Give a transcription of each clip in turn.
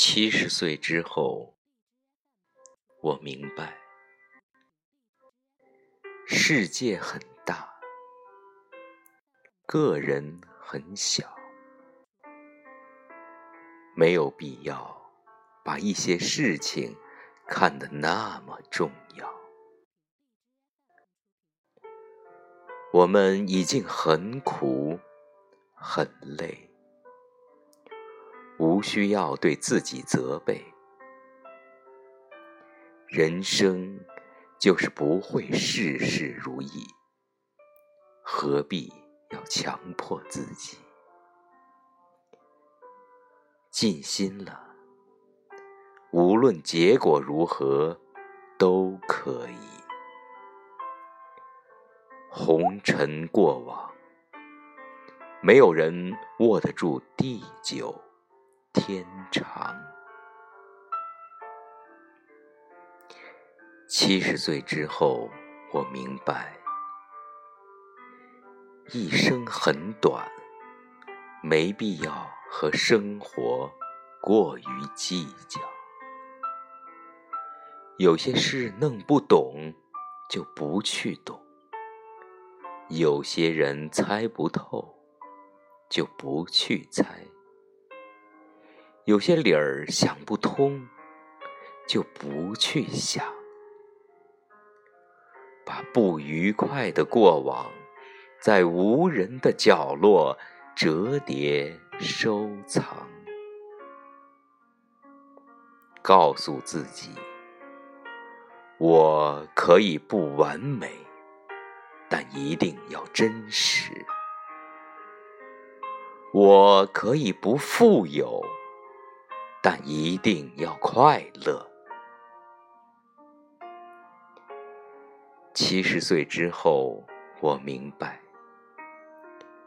七十岁之后，我明白，世界很大，个人很小，没有必要把一些事情看得那么重要。我们已经很苦，很累。无需要对自己责备，人生就是不会事事如意，何必要强迫自己？尽心了，无论结果如何，都可以。红尘过往，没有人握得住地久。天长，七十岁之后，我明白，一生很短，没必要和生活过于计较。有些事弄不懂，就不去懂；有些人猜不透，就不去猜。有些理儿想不通，就不去想，把不愉快的过往在无人的角落折叠收藏，告诉自己：我可以不完美，但一定要真实；我可以不富有。但一定要快乐。七十岁之后，我明白，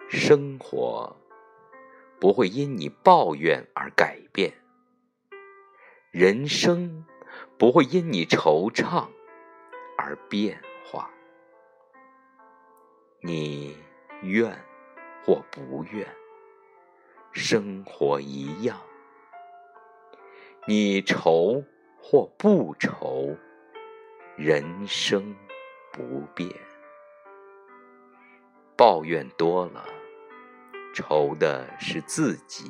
生活不会因你抱怨而改变，人生不会因你惆怅而变化。你愿或不愿，生活一样。你愁或不愁，人生不变。抱怨多了，愁的是自己；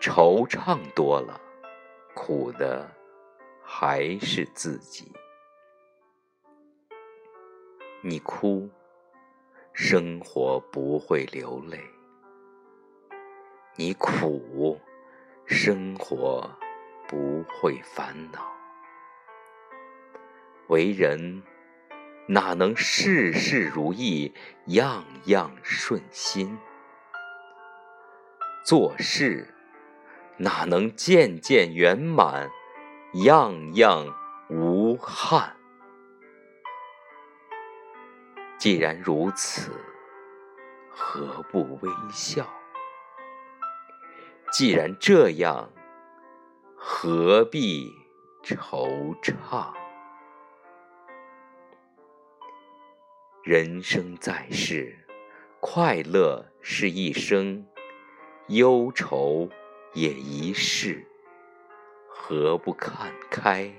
惆怅多了，苦的还是自己。你哭，生活不会流泪；你苦。生活不会烦恼，为人哪能事事如意，样样顺心？做事哪能件件圆满，样样无憾？既然如此，何不微笑？既然这样，何必惆怅？人生在世，快乐是一生，忧愁也一世，何不看开？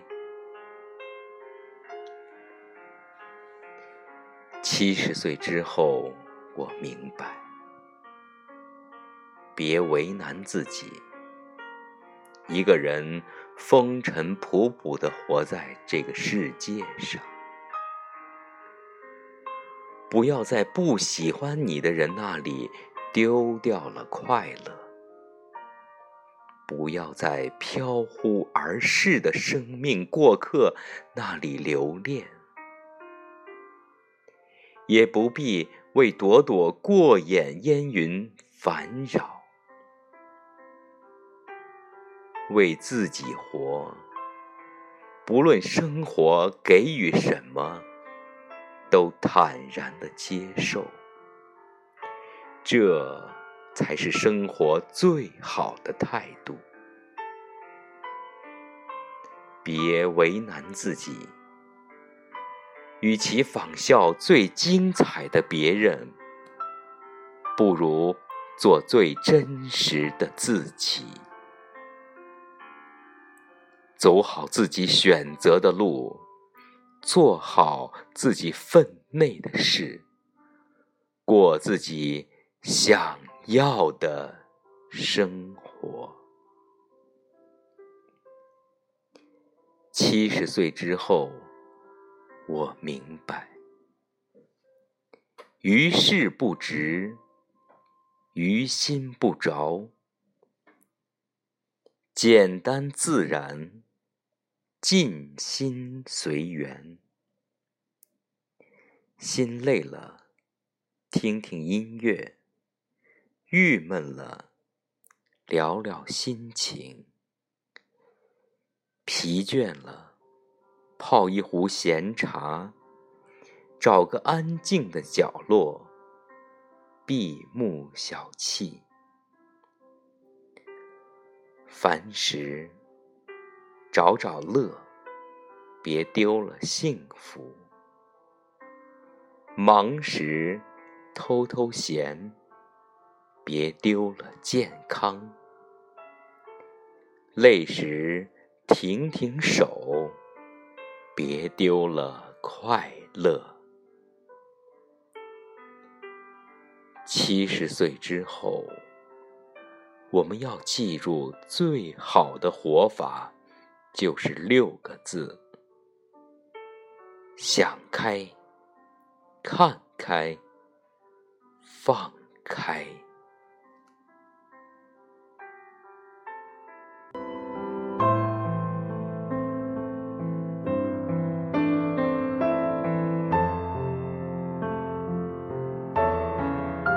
七十岁之后，我明白。别为难自己。一个人风尘仆仆的活在这个世界上，不要在不喜欢你的人那里丢掉了快乐，不要在飘忽而逝的生命过客那里留恋，也不必为朵朵过眼烟云烦扰。为自己活，不论生活给予什么，都坦然的接受，这才是生活最好的态度。别为难自己，与其仿效最精彩的别人，不如做最真实的自己。走好自己选择的路，做好自己分内的事，过自己想要的生活。七十岁之后，我明白，于事不直，于心不着，简单自然，尽心随缘。心累了，听听音乐；郁闷了，聊聊心情。疲倦了，泡一壶闲茶，找个安静的角落，闭目小憩。凡时找找乐，别丢了幸福；忙时偷偷闲，别丢了健康；累时。停停手，别丢了快乐。七十岁之后，我们要记住最好的活法，就是六个字：想开、看开、放开。